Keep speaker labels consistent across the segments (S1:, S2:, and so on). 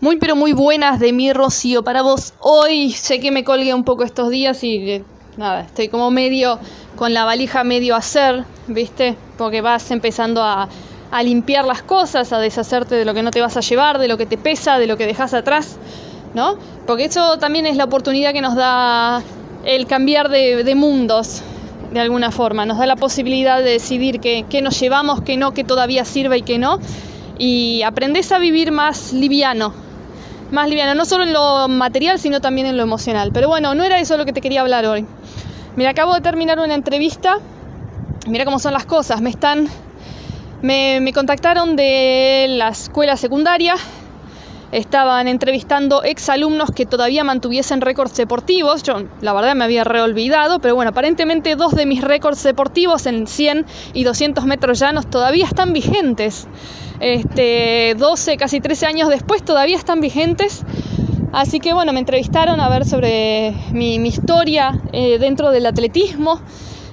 S1: Muy pero muy buenas de mi Rocío para vos. Hoy sé que me colgué un poco estos días y eh, nada, estoy como medio con la valija medio a hacer, ¿viste? Porque vas empezando a, a, limpiar las cosas, a deshacerte de lo que no te vas a llevar, de lo que te pesa, de lo que dejas atrás, ¿no? Porque eso también es la oportunidad que nos da el cambiar de, de mundos, de alguna forma. Nos da la posibilidad de decidir qué, nos llevamos, qué no, qué todavía sirve y qué no. Y aprendes a vivir más liviano, más liviana, no solo en lo material, sino también en lo emocional. Pero bueno, no era eso lo que te quería hablar hoy. Mira, acabo de terminar una entrevista. Mira cómo son las cosas. Me están. Me, me contactaron de la escuela secundaria. Estaban entrevistando exalumnos que todavía mantuviesen récords deportivos. Yo, la verdad, me había reolvidado, pero bueno, aparentemente dos de mis récords deportivos en 100 y 200 metros llanos todavía están vigentes este, 12, casi 13 años después todavía están vigentes. Así que bueno, me entrevistaron a ver sobre mi, mi historia eh, dentro del atletismo,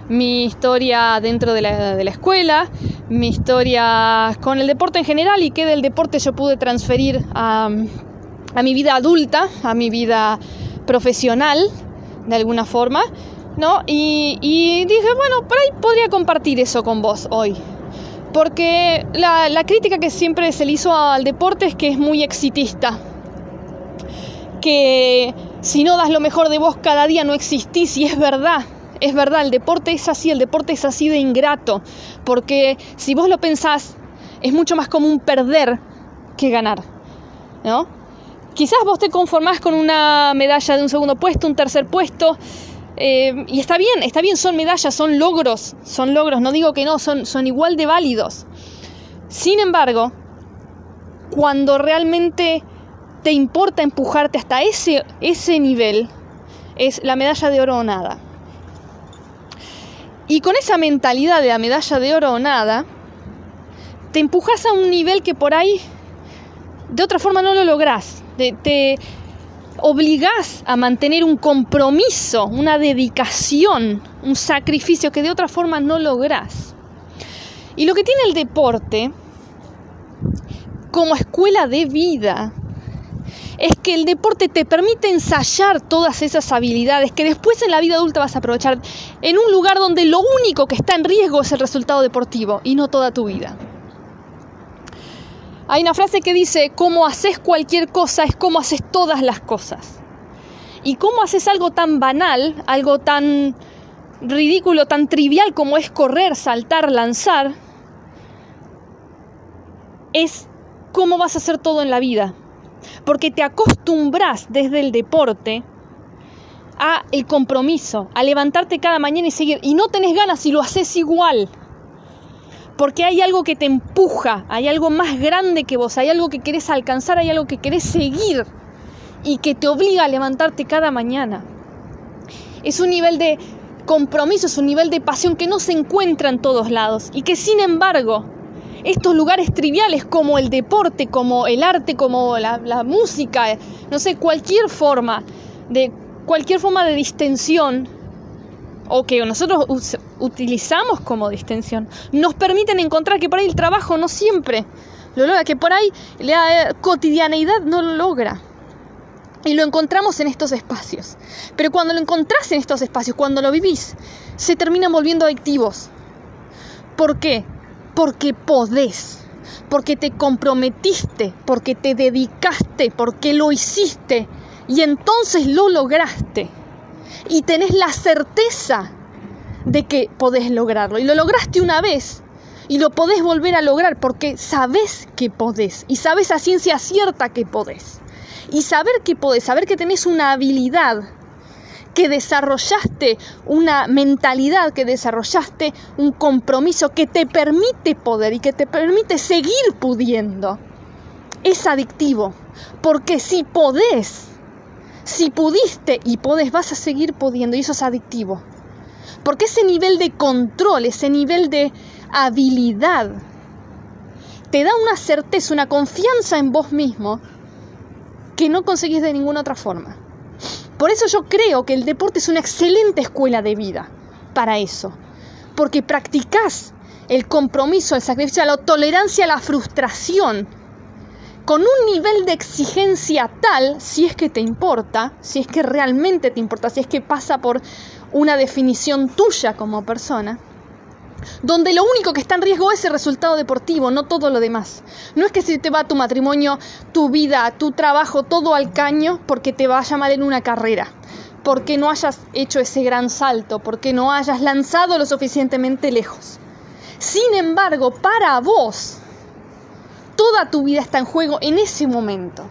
S1: mi historia dentro de la, de la, escuela, mi historia con el deporte en general y qué del deporte yo pude transferir a, a mi vida adulta, a mi vida profesional, de alguna forma. ¿no? Y, y dije, bueno, por ahí podría compartir eso con vos hoy, porque la, crítica que siempre se le hizo al deporte es que es muy exitista, que si no das lo mejor de vos cada día no existís y es verdad. Es verdad, el deporte es así, el deporte es así de ingrato, porque si vos lo pensás, es mucho más común perder que ganar, ¿no? Quizás vos te conformás con una medalla de un segundo puesto, un tercer puesto, eh, y está bien, está bien, son medallas, son logros, son logros, no digo que no, son, son igual de válidos. Sin embargo, cuando realmente te importa empujarte hasta ese, ese nivel, es la medalla de oro o nada. Y con esa mentalidad de la medalla de oro o nada, te empujas a un nivel que por ahí de otra forma no lo lográs. Te, obligás a mantener un compromiso, una dedicación, un sacrificio que de otra forma no lográs. Y lo que tiene el deporte como escuela de vida es que el deporte te permite ensayar todas esas habilidades que después en la vida adulta vas a aprovechar en un lugar donde lo único que está en riesgo es el resultado deportivo y no toda tu vida. Hay una frase que dice, cómo haces cualquier cosa es como haces todas las cosas. Y cómo haces algo tan banal, algo tan ridículo, tan trivial como es correr, saltar, lanzar, es cómo vas a hacer todo en la vida. Porque te acostumbras desde el deporte a el compromiso, a levantarte cada mañana y seguir. Y no tenés ganas y lo haces igual porque hay algo que te empuja, hay algo más grande que vos, hay algo que querés alcanzar, hay algo que querés seguir y que te obliga a levantarte cada mañana. Es un nivel de compromiso, es un nivel de pasión que no se encuentra en todos lados y que sin embargo estos lugares triviales como el deporte, como el arte, como la, la música, no sé, cualquier forma de cualquier forma de distensión o que nosotros utilizamos como distensión, nos permiten encontrar que por ahí el trabajo no siempre lo logra, que por ahí la cotidianeidad no lo logra. Y lo encontramos en estos espacios. Pero cuando lo encontrás en estos espacios, cuando lo vivís, se terminan volviendo adictivos. ¿Por qué? Porque podés, porque te comprometiste, porque te dedicaste, porque lo hiciste y entonces lo lograste y tenés la certeza de que podés lograrlo. Y lo lograste una vez y lo podés volver a lograr porque sabés que podés y sabés a ciencia cierta que podés. Y saber que podés, saber que tenés una habilidad, que desarrollaste una mentalidad, que desarrollaste un compromiso que te permite poder y que te permite seguir pudiendo, es adictivo. Porque si podés, si pudiste y podés, vas a seguir pudiendo y eso es adictivo. Porque ese nivel de control, ese nivel de habilidad, te da una certeza, una confianza en vos mismo que no conseguís de ninguna otra forma. Por eso yo creo que el deporte es una excelente escuela de vida para eso. Porque practicás el compromiso, el sacrificio, la tolerancia la frustración con un nivel de exigencia tal, si es que te importa, si es que realmente te importa, si es que pasa por una definición tuya como persona, donde lo único que está en riesgo es el resultado deportivo, no todo lo demás. No es que se te va tu matrimonio, tu vida, tu trabajo, todo al caño porque te vaya mal en una carrera, porque no hayas hecho ese gran salto, porque no hayas lanzado lo suficientemente lejos. Sin embargo, para vos, toda tu vida está en juego en ese momento.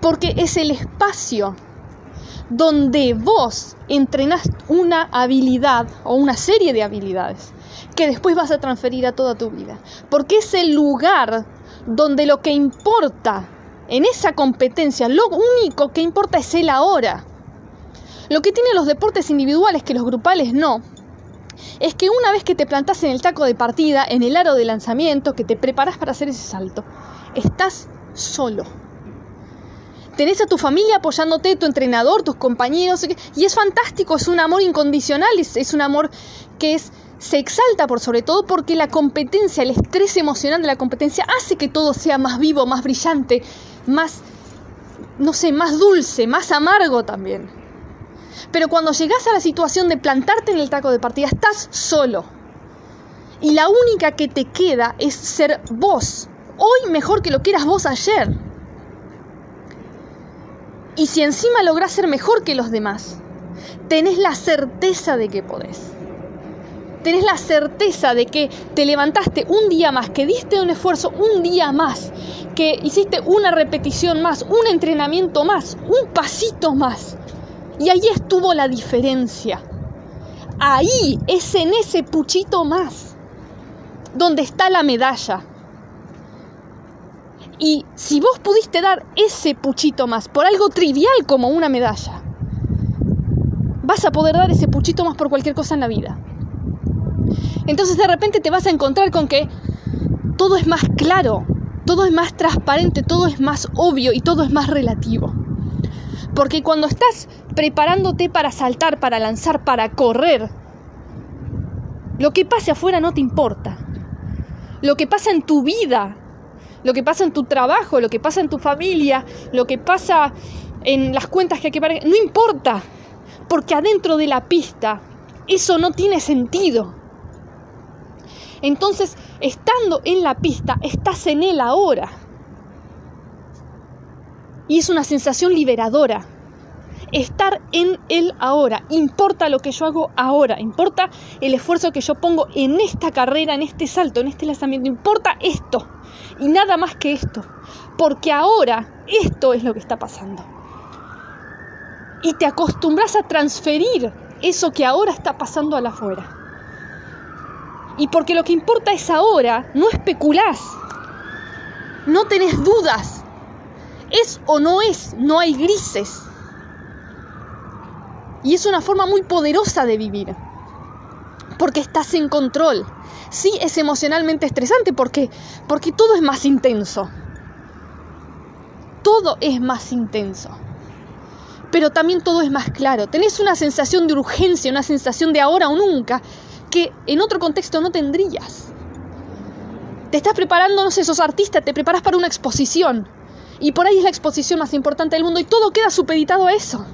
S1: Porque es el espacio donde vos entrenás una habilidad o una serie de habilidades que después vas a transferir a toda tu vida. Porque es el lugar donde lo que importa en esa competencia, lo único que importa es el ahora. Lo que tienen los deportes individuales que los grupales no, es que una vez que te plantas en el taco de partida, en el aro de lanzamiento, que te preparas para hacer ese salto, estás solo tenés a tu familia apoyándote, tu entrenador, tus compañeros, y es fantástico, es un amor incondicional, es, un amor que es, se exalta por sobre todo porque la competencia, el estrés emocional de la competencia hace que todo sea más vivo, más brillante, más, no sé, más dulce, más amargo también. Pero cuando llegas a la situación de plantarte en el taco de partida, estás solo. Y la única que te queda es ser vos. Hoy mejor que lo que eras vos ayer. Y si encima lográs ser mejor que los demás, tenés la certeza de que podés. Tenés la certeza de que te levantaste un día más, que diste un esfuerzo un día más, que hiciste una repetición más, un entrenamiento más, un pasito más. Y ahí estuvo la diferencia. Ahí es en ese puchito más donde está la medalla. Y si vos pudiste dar ese puchito más por algo trivial como una medalla, vas a poder dar ese puchito más por cualquier cosa en la vida. Entonces de repente te vas a encontrar con que todo es más claro, todo es más transparente, todo es más obvio y todo es más relativo. Porque cuando estás preparándote para saltar, para lanzar, para correr, lo que pase afuera no te importa. Lo que pasa en tu vida lo que pasa en tu trabajo, lo que pasa en tu familia, lo que pasa en las cuentas que hay que pagar, no importa, porque adentro de la pista eso no tiene sentido. Entonces, estando en la pista, estás en él ahora. Y es una sensación liberadora estar en el ahora. Importa lo que yo hago ahora, importa el esfuerzo que yo pongo en esta carrera, en este salto, en este lanzamiento, importa esto y nada más que esto, porque ahora esto es lo que está pasando. Y te acostumbras a transferir eso que ahora está pasando a la afuera. Y porque lo que importa es ahora, no especulás, no tenés dudas, es o no es, no hay grises. Y es una forma muy poderosa de vivir. Porque estás en control. Sí, es emocionalmente estresante porque, porque todo es más intenso. Todo es más intenso. Pero también todo es más claro. Tenés una sensación de urgencia, una sensación de ahora o nunca que en otro contexto no tendrías. Te estás preparando, no sé, sos artista, te preparas para una exposición. Y por ahí es la exposición más importante del mundo y todo queda supeditado a eso.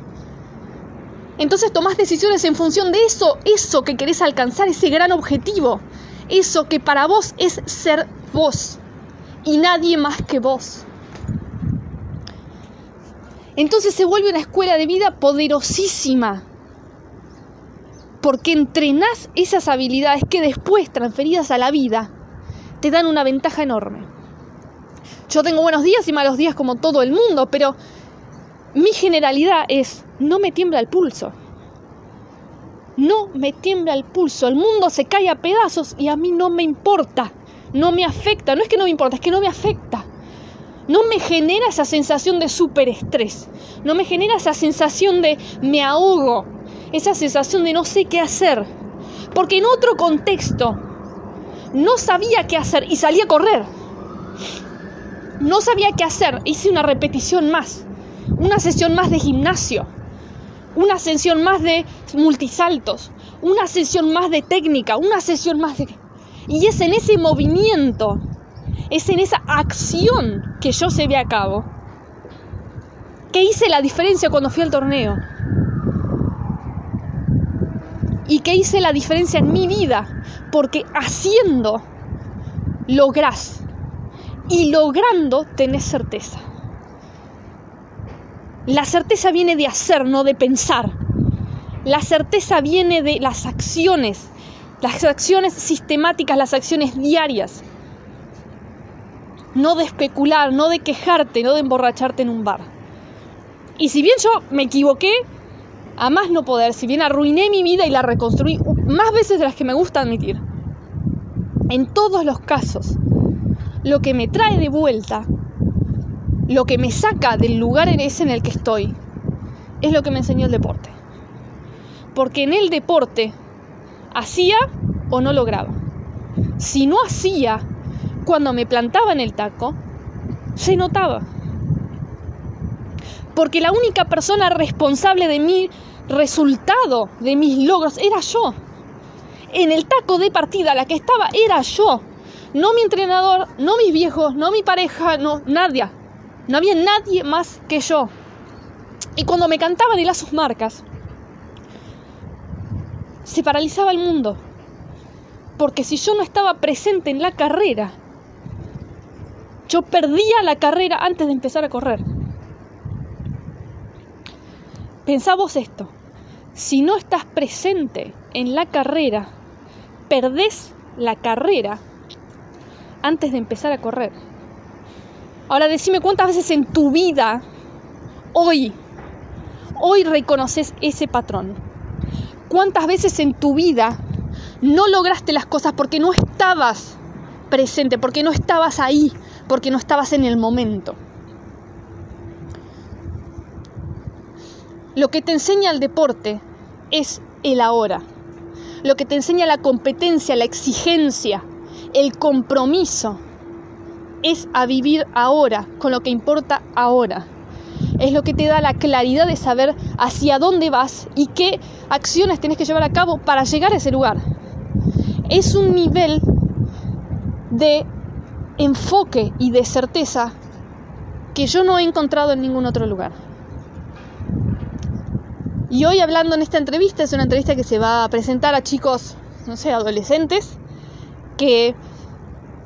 S1: Entonces tomás decisiones en función de eso, eso que querés alcanzar, ese gran objetivo, eso que para vos es ser vos y nadie más que vos. Entonces se vuelve una escuela de vida poderosísima, porque entrenás esas habilidades que después, transferidas a la vida, te dan una ventaja enorme. Yo tengo buenos días y malos días como todo el mundo, pero mi generalidad es, no me tiembla el pulso. No me tiembla el pulso. El mundo se cae a pedazos y a mí no me importa. No me afecta. No es que no me importa, es que no me afecta. No me genera esa sensación de superestrés. No me genera esa sensación de me ahogo. Esa sensación de no sé qué hacer. Porque en otro contexto no sabía qué hacer y salí a correr. No sabía qué hacer. Hice una repetición más una sesión más de gimnasio, una sesión más de multisaltos, una sesión más de técnica, una sesión más de... Y es en ese movimiento Es en esa acción que yo se ve a cabo que hice la diferencia cuando fui al torneo. Y que hice la diferencia en mi vida. Porque haciendo lográs. Y logrando tenés certeza. La certeza viene de hacer, no de pensar. La certeza viene de las acciones, las acciones sistemáticas, las acciones diarias. No de especular, no de quejarte, no de emborracharte en un bar. Y si bien yo me equivoqué, a más no poder, si bien arruiné mi vida y la reconstruí más veces de las que me gusta admitir, en todos los casos, lo que me trae de vuelta lo que me saca del lugar en ese en el que estoy es lo que me enseñó el deporte. Porque en el deporte hacía o no lograba. Si no hacía, cuando me plantaba en el taco, se notaba. Porque la única persona responsable de mi resultado, de mis logros, era yo. En el taco de partida la que estaba era yo. No mi entrenador, no mis viejos, no mi pareja, no, nadie. No había nadie más que yo. Y cuando me cantaban y las sus marcas, se paralizaba el mundo. Porque si yo no estaba presente en la carrera, yo perdía la carrera antes de empezar a correr. Pensamos esto. Si no estás presente en la carrera, perdés la carrera antes de empezar a correr. Ahora decime cuántas veces en tu vida, hoy, hoy reconoces ese patrón. ¿Cuántas veces en tu vida no lograste las cosas porque no estabas presente, porque no estabas ahí, porque no estabas en el momento? Lo que te enseña el deporte es el ahora. Lo que te enseña la competencia, la exigencia, el compromiso, es a vivir ahora, con lo que importa ahora. Es lo que te da la claridad de saber hacia dónde vas y qué acciones tienes que llevar a cabo para llegar a ese lugar. Es un nivel de enfoque y de certeza que yo no he encontrado en ningún otro lugar. Y hoy hablando en esta entrevista, es una entrevista que se va a presentar a chicos, no sé, adolescentes, que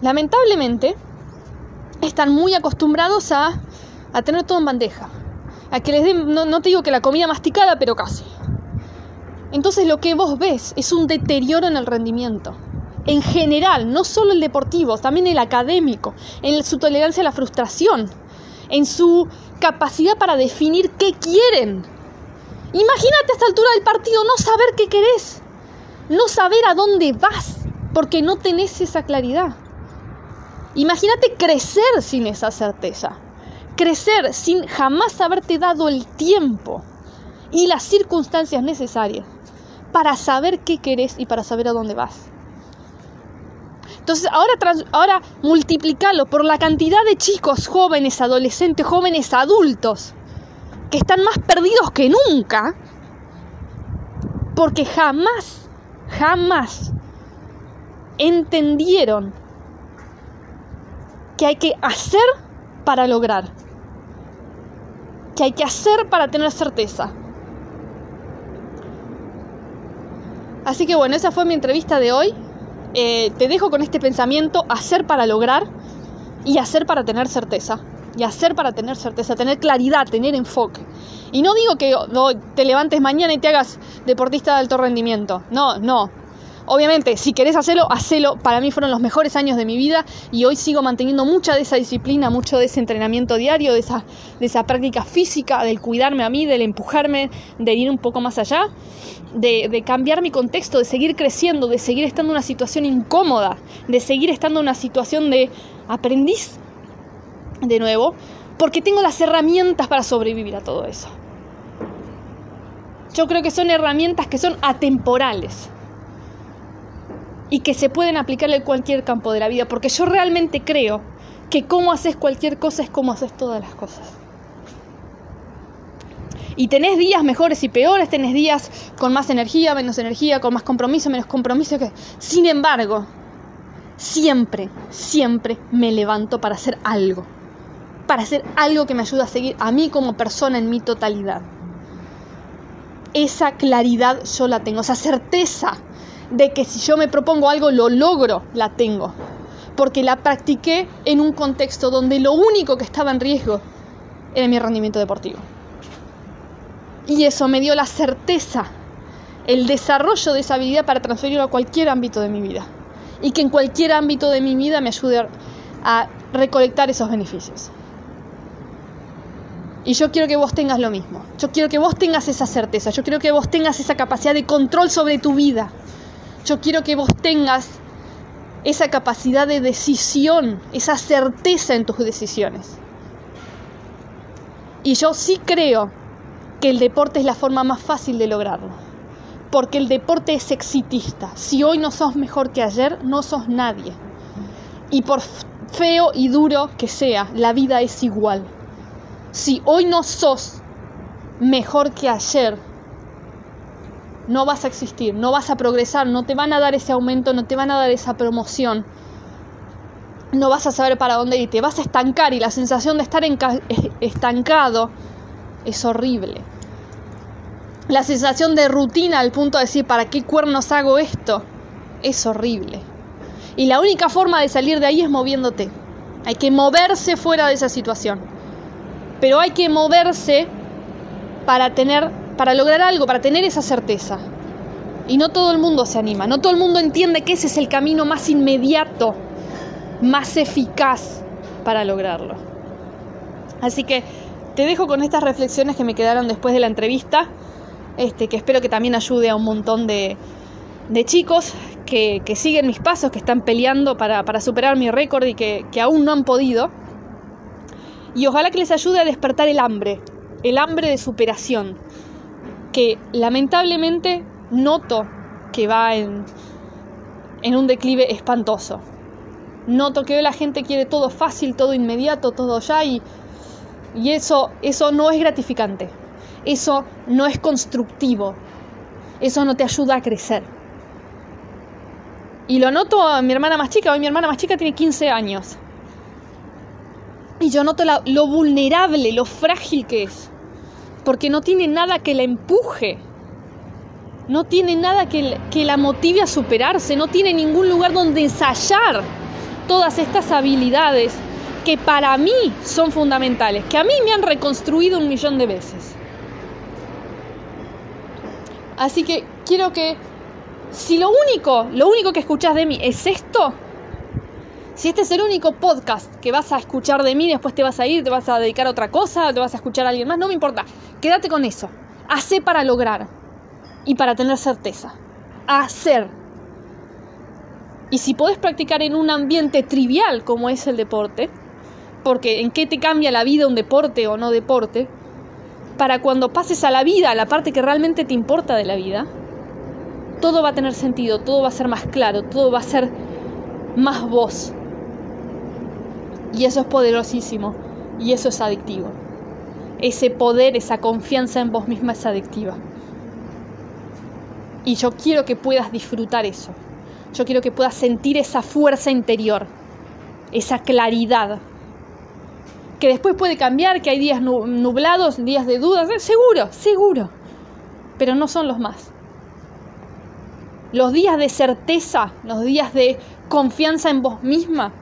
S1: lamentablemente están muy acostumbrados a, tener todo en bandeja. A que les den, no, no te digo que la comida masticada, pero casi. Entonces lo que vos ves es un deterioro en el rendimiento. En general, no solo el deportivo, también el académico, en su tolerancia a la frustración, en su capacidad para definir qué quieren. Imagínate a esta altura del partido no saber qué querés, no saber a dónde vas, porque no tenés esa claridad. Imagínate crecer sin esa certeza. Crecer sin jamás haberte dado el tiempo y las circunstancias necesarias para saber qué querés y para saber a dónde vas. Entonces, ahora, ahora multiplicalo por la cantidad de chicos, jóvenes, adolescentes, jóvenes, adultos, que están más perdidos que nunca, porque jamás, jamás entendieron que hay que hacer para lograr, que hay que hacer para tener certeza. Así que bueno, esa fue mi entrevista de hoy. Eh, te dejo con este pensamiento, hacer para lograr y hacer para tener certeza. Y hacer para tener certeza, tener claridad, tener enfoque. Y no digo que te levantes mañana y te hagas deportista de alto rendimiento. No, no. Obviamente, si querés hacerlo, hacelo. Para mí fueron los mejores años de mi vida y hoy sigo manteniendo mucha de esa disciplina, mucho de ese entrenamiento diario, de esa, de esa práctica física, del cuidarme a mí, del empujarme, de ir un poco más allá, de, de cambiar mi contexto, de seguir creciendo, de seguir estando en una situación incómoda, de seguir estando en una situación de aprendiz de nuevo, porque tengo las herramientas para sobrevivir a todo eso. Yo creo que son herramientas que son atemporales y que se pueden aplicar en cualquier campo de la vida, porque yo realmente creo que cómo haces cualquier cosa es como haces todas las cosas. Y tenés días mejores y peores, tenés días con más energía, menos energía, con más compromiso, menos compromiso. Que... Sin embargo, siempre, siempre me levanto para hacer algo. Para hacer algo que me ayude a seguir a mí como persona en mi totalidad. Esa claridad yo la tengo, esa certeza de que si yo me propongo algo lo logro, la tengo. Porque la practiqué en un contexto donde lo único que estaba en riesgo era mi rendimiento deportivo. Y eso me dio la certeza, el desarrollo de esa habilidad para transferirlo a cualquier ámbito de mi vida. Y que en cualquier ámbito de mi vida me ayude a recolectar esos beneficios. Y yo quiero que vos tengas lo mismo. Yo quiero que vos tengas esa certeza. Yo quiero que vos tengas esa capacidad de control sobre tu vida. Yo quiero que vos tengas esa capacidad de decisión, esa certeza en tus decisiones. Y yo sí creo que el deporte es la forma más fácil de lograrlo. Porque el deporte es exitista. Si hoy no sos mejor que ayer, no sos nadie. Y por feo y duro que sea, la vida es igual. Si hoy no sos mejor que ayer, no vas a existir, no vas a progresar, no te van a dar ese aumento, no te van a dar esa promoción, no vas a saber para dónde ir, te vas a estancar y la sensación de estar estancado es horrible. La sensación de rutina al punto de decir, ¿para qué cuernos hago esto? Es horrible. Y la única forma de salir de ahí es moviéndote. Hay que moverse fuera de esa situación. Pero hay que moverse para tener para lograr algo, para tener esa certeza. Y no todo el mundo se anima, no todo el mundo entiende que ese es el camino más inmediato, más eficaz para lograrlo. Así que te dejo con estas reflexiones que me quedaron después de la entrevista, este, que espero que también ayude a un montón de, chicos que, siguen mis pasos, que están peleando para, superar mi récord y que, que aún no han podido. Y ojalá que les ayude a despertar el hambre, el hambre de superación, que lamentablemente noto que va en, un declive espantoso. Noto que hoy la gente quiere todo fácil, todo inmediato, todo ya y, y eso, eso no es gratificante. Eso no es constructivo. Eso no te ayuda a crecer. Y lo noto a mi hermana más chica. Hoy mi hermana más chica tiene 15 años. Y yo noto lo vulnerable, lo frágil que es porque no tiene nada que la empuje, no tiene nada que, la motive a superarse, no tiene ningún lugar donde ensayar todas estas habilidades que para mí son fundamentales, que a mí me han reconstruido un millón de veces. Así que quiero que si lo único, lo único que escuchas de mí es esto, si este es el único podcast que vas a escuchar de mí, después te vas a ir, te vas a dedicar a otra cosa, te vas a escuchar a alguien más, no me importa. Quédate con eso. Hacé para lograr y para tener certeza. Hacer. Y si podés practicar en un ambiente trivial como es el deporte, porque en qué te cambia la vida un deporte o no deporte, para cuando pases a la vida, a la parte que realmente te importa de la vida, todo va a tener sentido, todo va a ser más claro, todo va a ser más voz. Y eso es poderosísimo y eso es adictivo. Ese poder, esa confianza en vos misma es adictiva. Y yo quiero que puedas disfrutar eso. Yo quiero que puedas sentir esa fuerza interior, esa claridad. Que después puede cambiar, que hay días nublados, días de dudas, eh, seguro, seguro. Pero no son los más. Los días de certeza, los días de confianza en vos misma,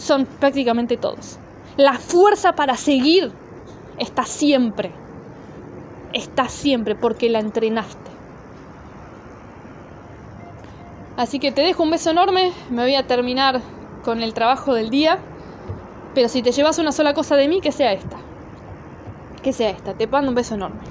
S1: son prácticamente todos. La fuerza para seguir está siempre. Está siempre porque la entrenaste. Así que te dejo un beso enorme. Me voy a terminar con el trabajo del día. Pero si te llevas una sola cosa de mí, que sea esta. Que sea esta. Te mando un beso enorme.